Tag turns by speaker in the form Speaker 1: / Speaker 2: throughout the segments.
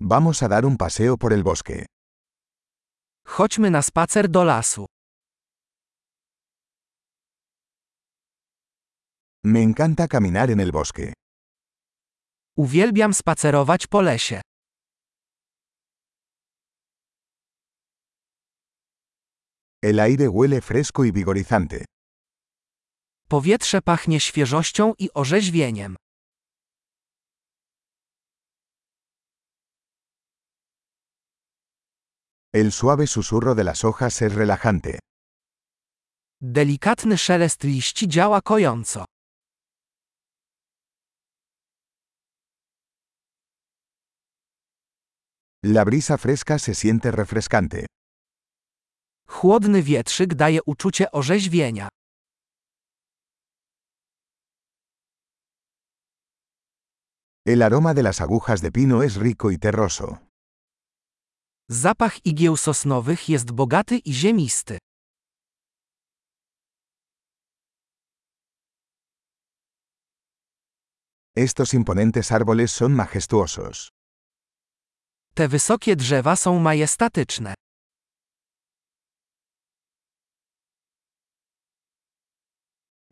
Speaker 1: Vamos a dar un paseo por el bosque.
Speaker 2: Chodźmy na spacer do lasu.
Speaker 1: Me encanta caminar en el bosque.
Speaker 2: Uwielbiam spacerować po lesie.
Speaker 1: El aire huele fresco y vigorizante.
Speaker 2: Powietrze pachnie świeżością i orzeźwieniem.
Speaker 1: El suave susurro de las hojas es relajante.
Speaker 2: Delikatny szelest liści działa kojąco.
Speaker 1: La brisa fresca se siente refrescante.
Speaker 2: Chłodny wietrzyk daje uczucie orzeźwienia.
Speaker 1: El aroma de las agujas de pino es rico y terroso.
Speaker 2: Zapach igieł sosnowych jest bogaty i ziemisty.
Speaker 1: Estos imponentes árboles son majestuosos.
Speaker 2: Te wysokie drzewa są majestatyczne.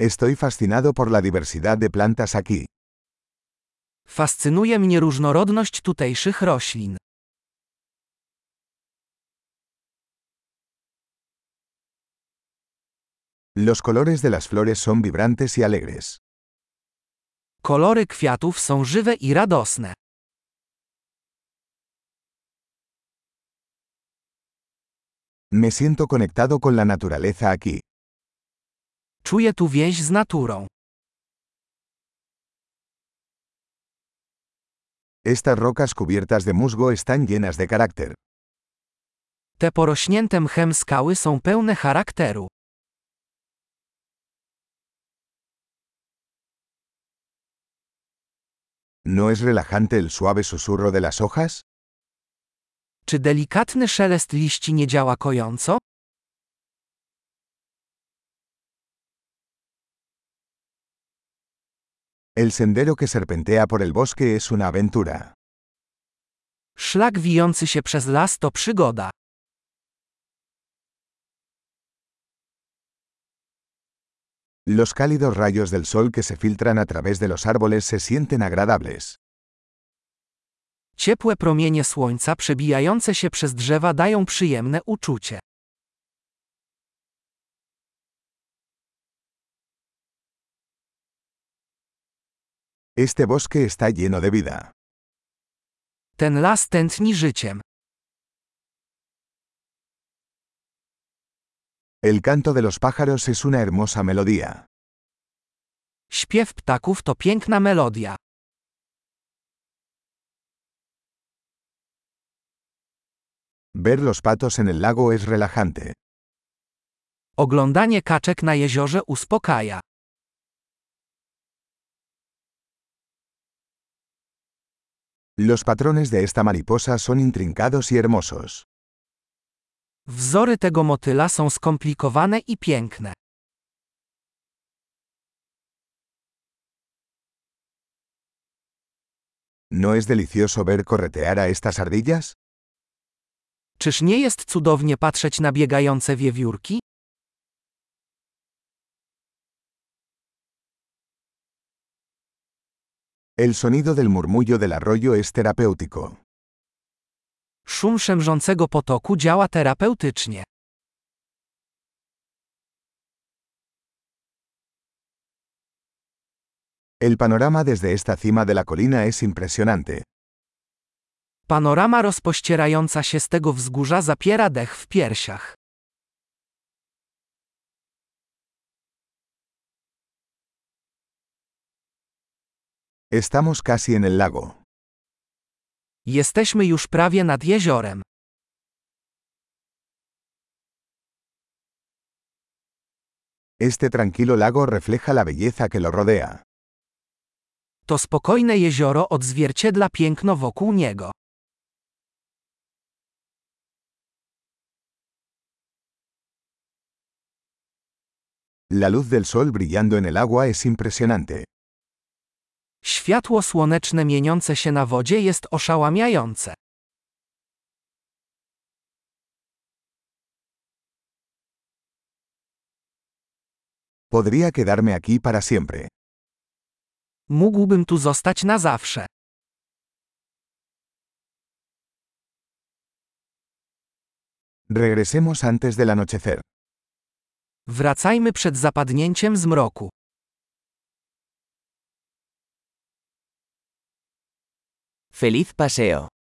Speaker 1: Estoy fascinado por la diversidad de plantas aquí.
Speaker 2: Fascynuje mnie różnorodność tutejszych roślin.
Speaker 1: Los colores de las flores son vibrantes y alegres.
Speaker 2: Kolory kwiatów są żywe i radosne.
Speaker 1: Me siento conectado con la naturaleza aquí.
Speaker 2: Czuję tu więź z naturą.
Speaker 1: Estas rocas cubiertas de musgo están llenas de carácter.
Speaker 2: Te porośnięte mchem skały są pełne charakteru.
Speaker 1: ¿No es relajante el suave susurro de las hojas?
Speaker 2: Czy delikatny szelest liści nie działa kojąco?
Speaker 1: El sendero que serpentea por el bosque es una aventura.
Speaker 2: Szlak wijący się przez las to przygoda.
Speaker 1: Los cálidos rayos del sol que se filtran a través de los árboles se sienten agradables.
Speaker 2: Ciepłe promienie słońca przebijające się przez drzewa dają przyjemne uczucie.
Speaker 1: Este bosque está lleno de vida.
Speaker 2: Ten las tętni życiem.
Speaker 1: El canto de los pájaros es una hermosa melodía.
Speaker 2: Śpiew ptaków to piękna melodia.
Speaker 1: Ver los patos en el lago es relajante.
Speaker 2: Oglądanie kaczek na jeziorze uspokaja.
Speaker 1: Los patrones de esta mariposa son intrincados y hermosos.
Speaker 2: Wzory tego motyla są skomplikowane i piękne.
Speaker 1: ¿No es delicioso ver corretear a estas ardillas?
Speaker 2: Czyż nie jest cudownie patrzeć na biegające wiewiórki?
Speaker 1: El sonido del murmullo del arroyo es terapéutico.
Speaker 2: Szum szemrzącego potoku działa terapeutycznie.
Speaker 1: El panorama desde esta cima de la colina es impresionante.
Speaker 2: Panorama rozpościerająca się z tego wzgórza zapiera dech w piersiach.
Speaker 1: Estamos casi en el lago.
Speaker 2: Jesteśmy już prawie nad jeziorem.
Speaker 1: Este tranquilo lago refleja la belleza que lo rodea.
Speaker 2: To spokojne jezioro odzwierciedla piękno wokół niego.
Speaker 1: La luz del sol brillando en el agua es impresionante.
Speaker 2: Światło słoneczne mieniące się na wodzie jest oszałamiające.
Speaker 1: Podría quedarme aquí para siempre.
Speaker 2: Mógłbym tu zostać na zawsze.
Speaker 1: Regresemos antes del anochecer.
Speaker 2: Wracajmy przed zapadnięciem zmroku.
Speaker 3: Feliz paseo.